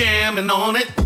jamming on it.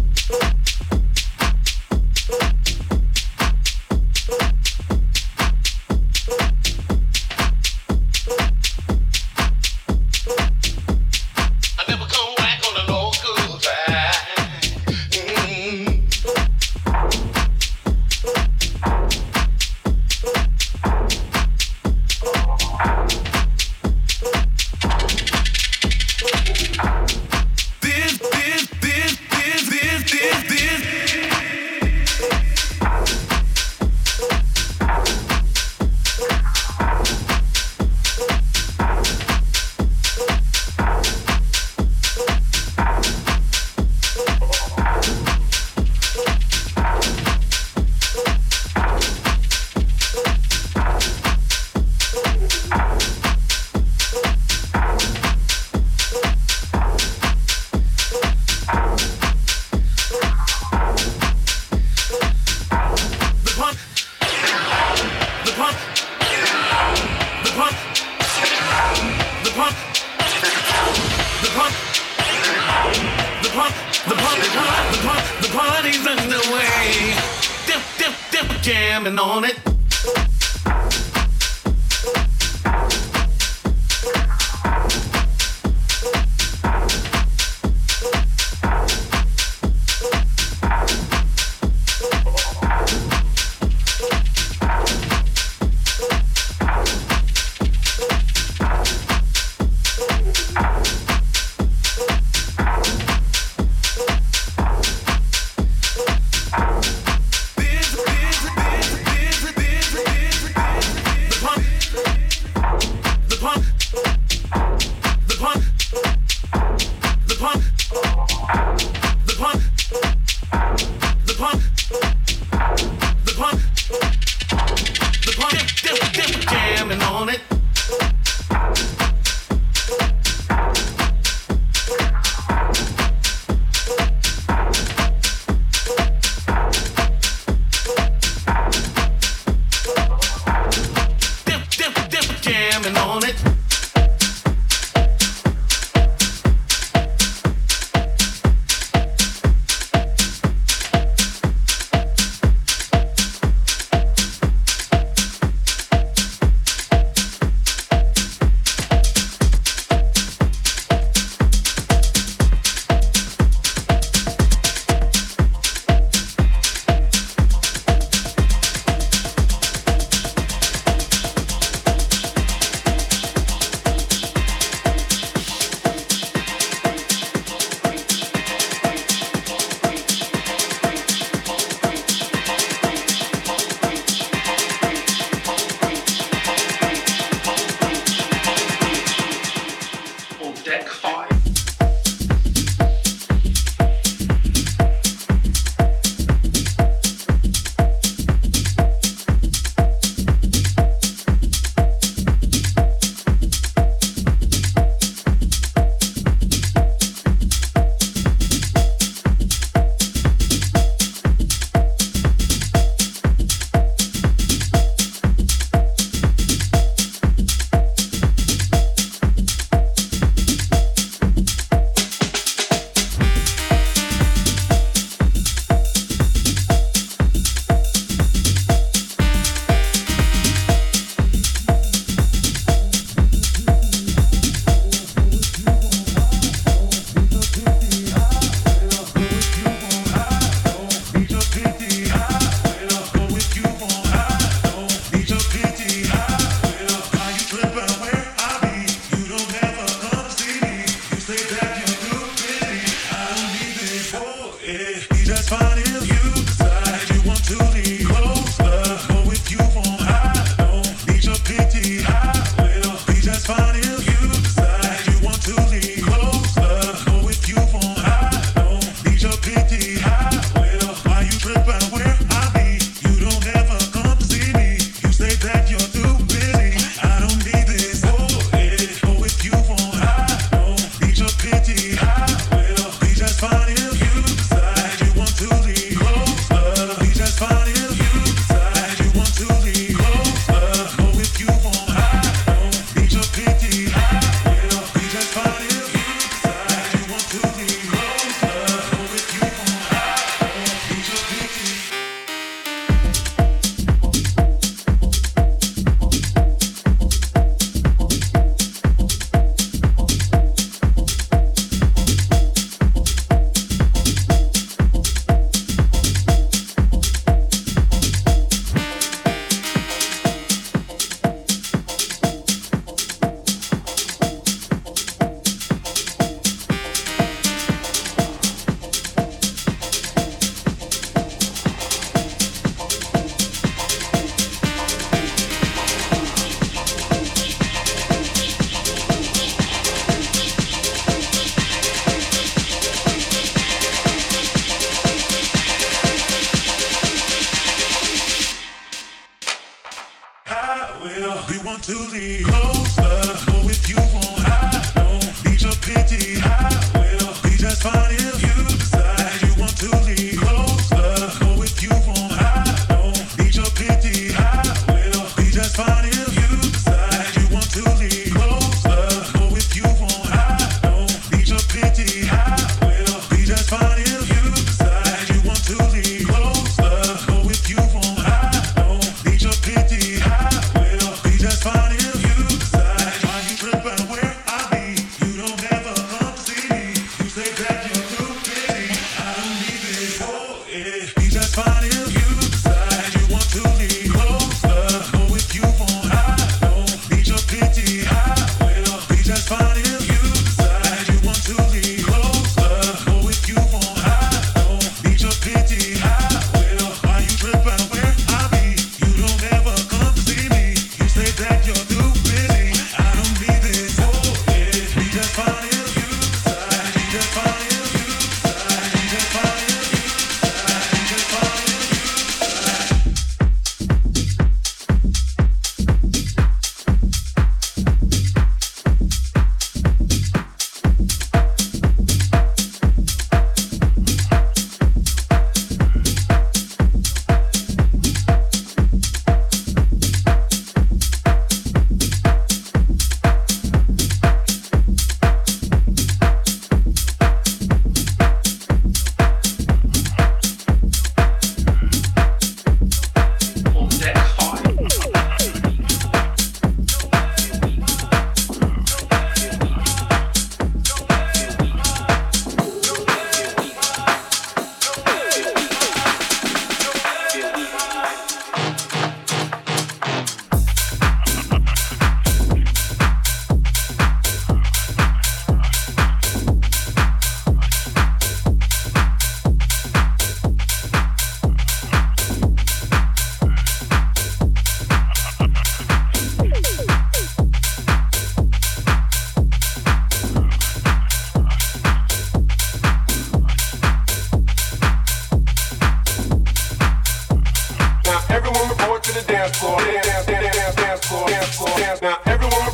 floor, dance, dance, dance, dance floor, dance floor, dance. Now everyone.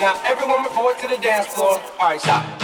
Now everyone report to the dance floor. All right, stop.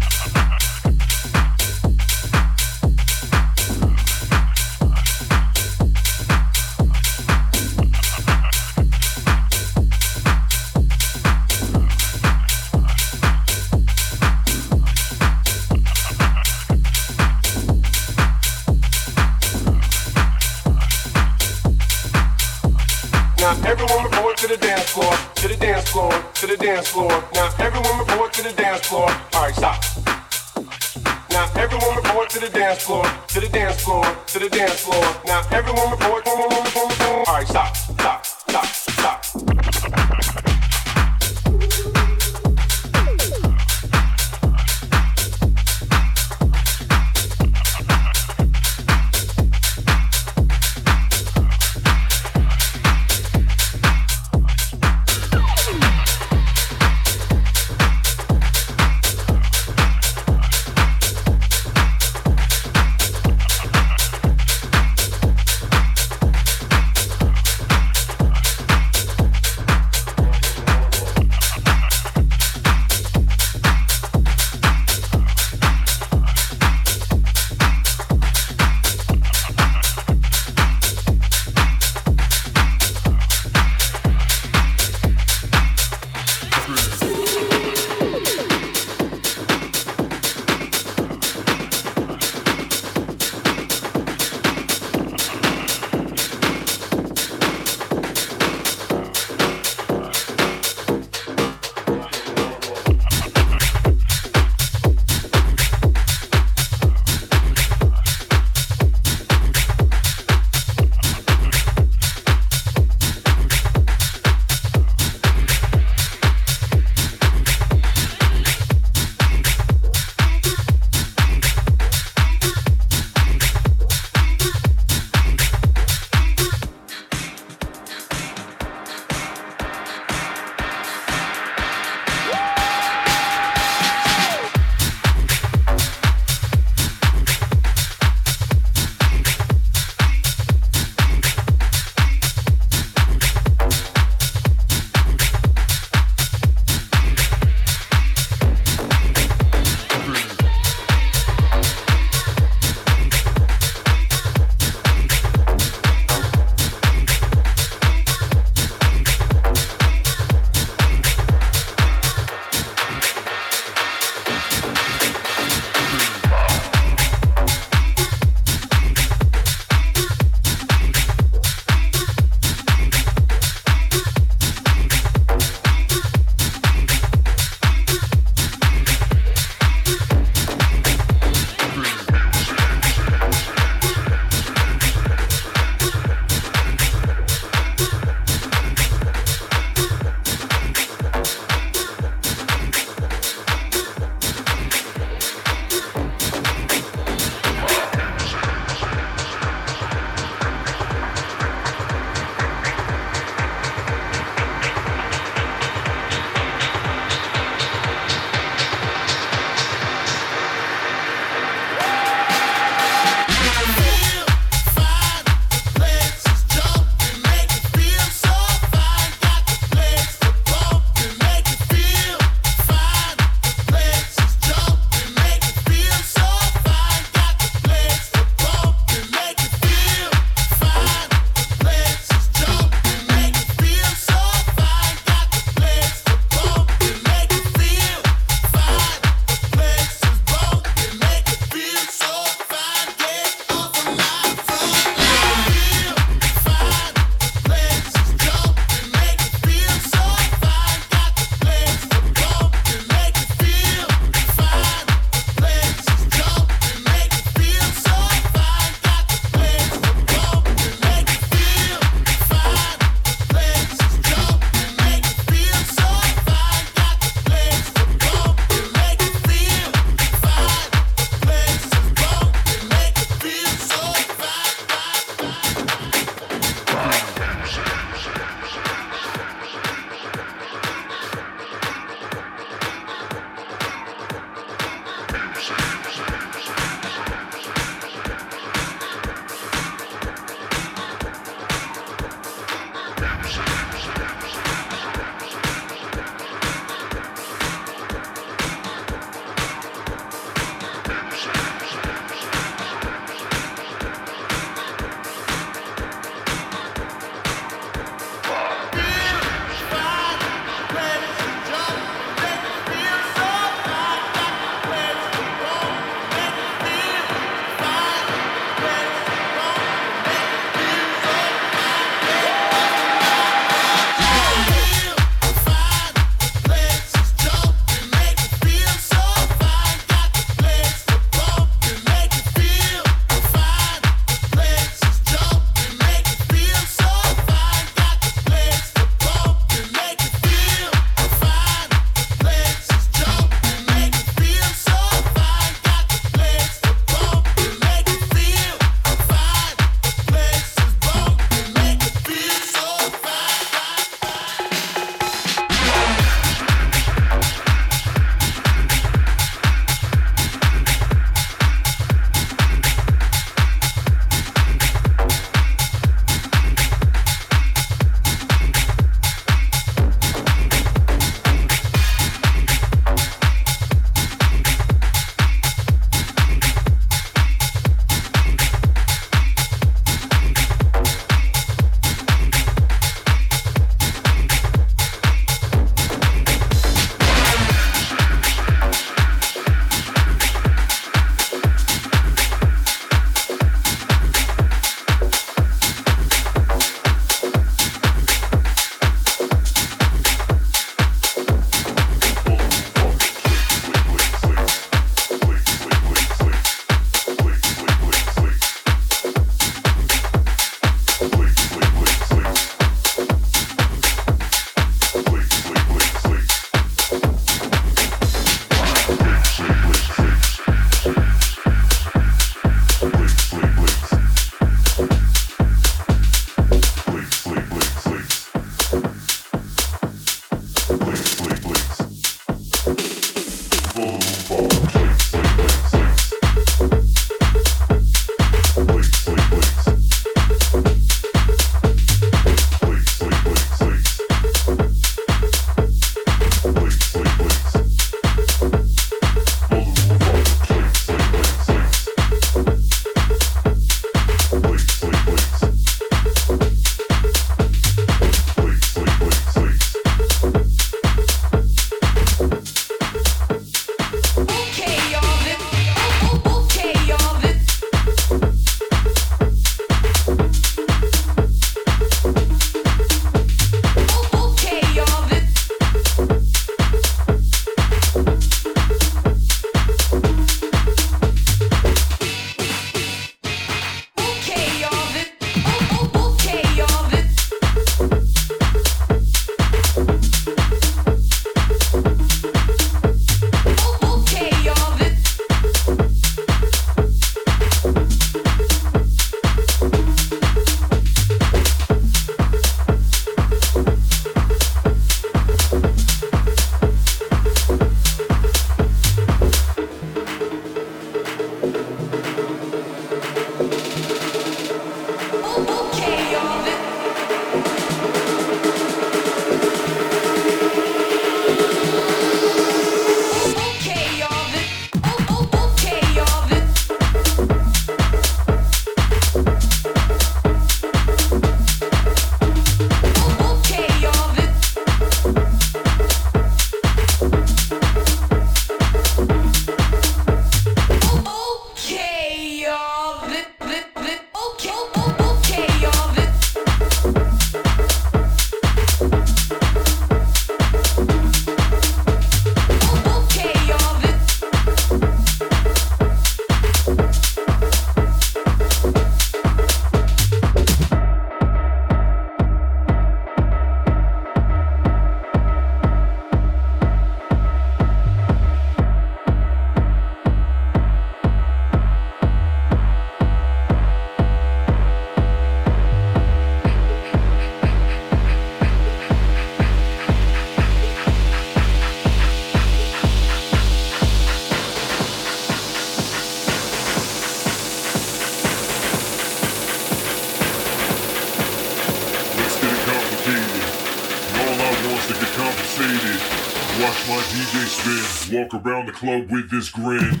Walk around the club with this grin.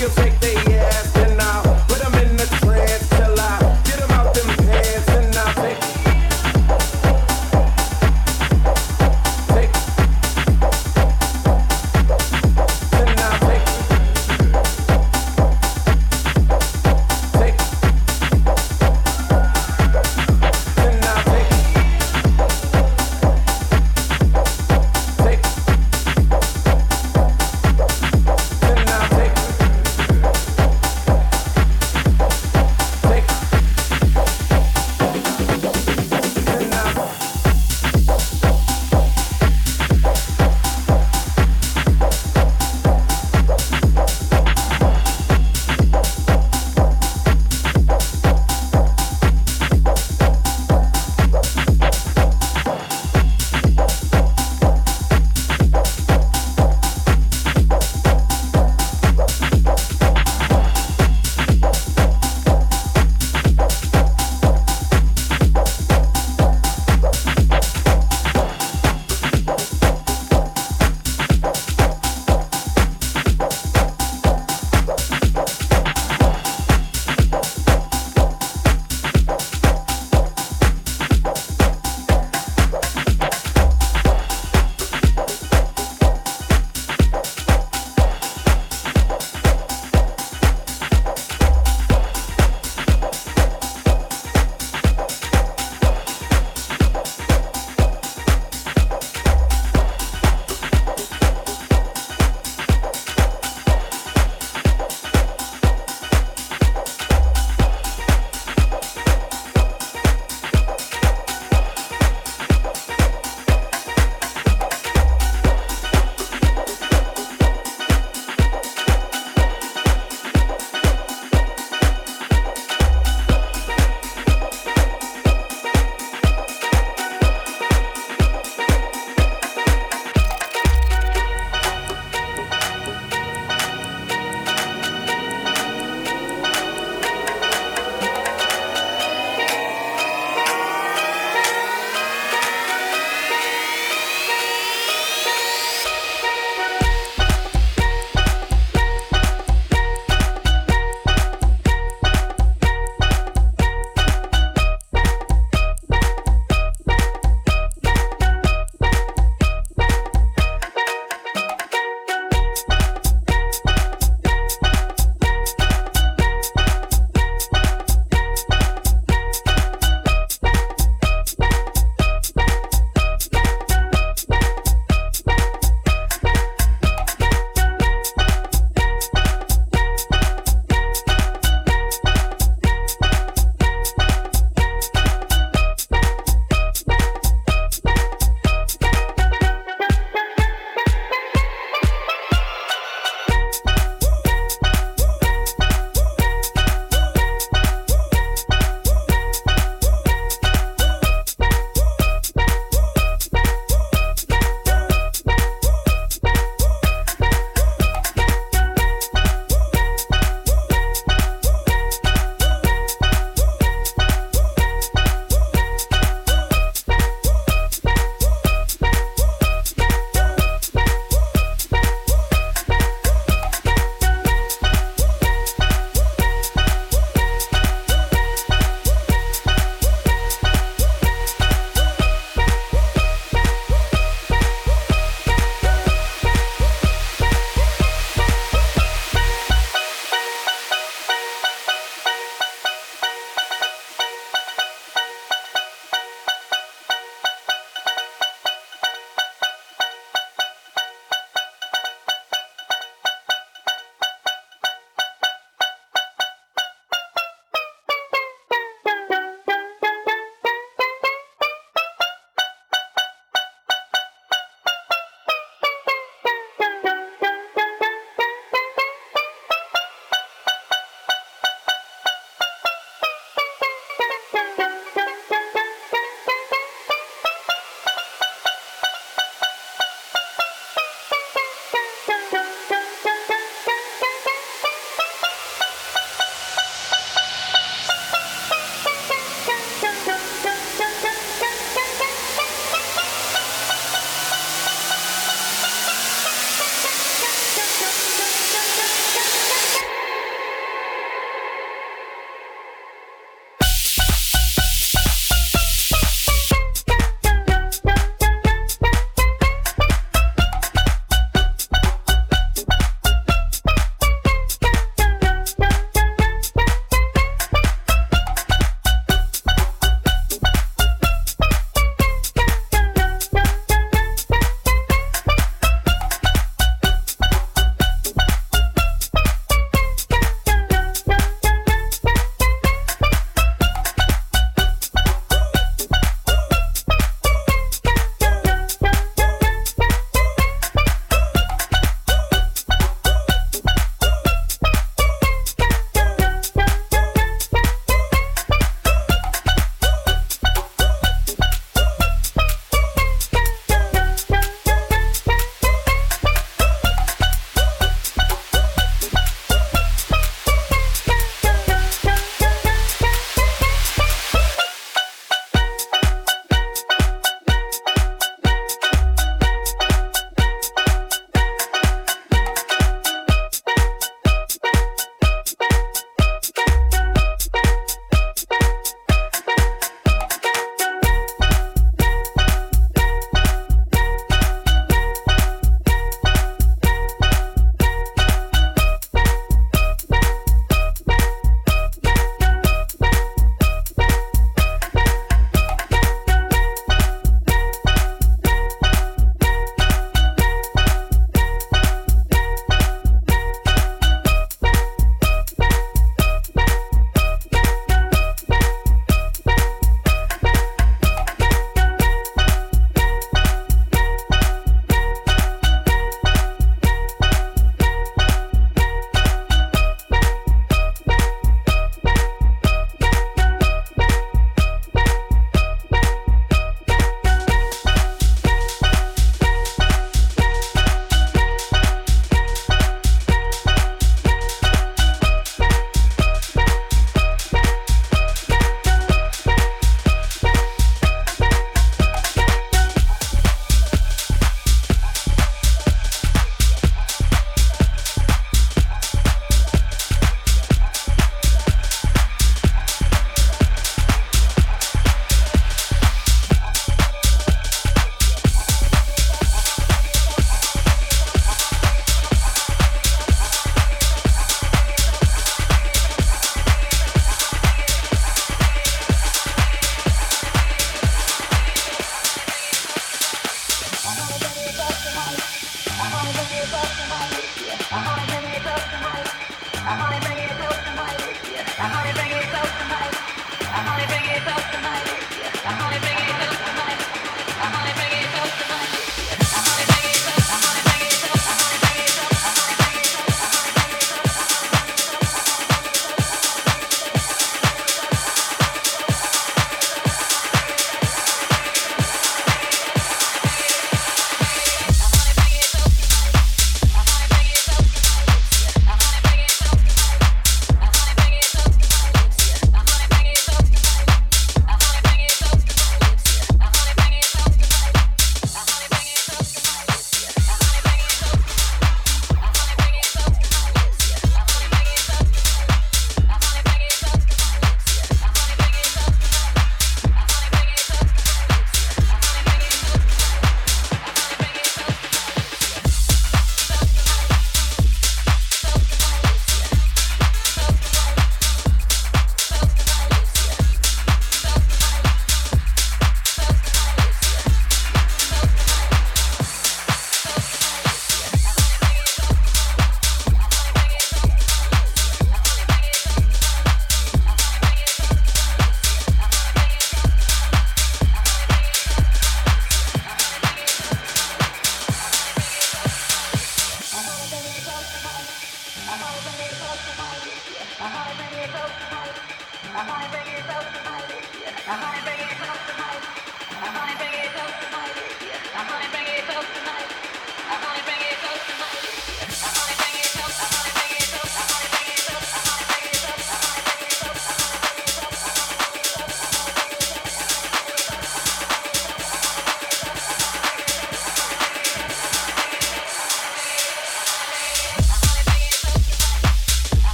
Them in the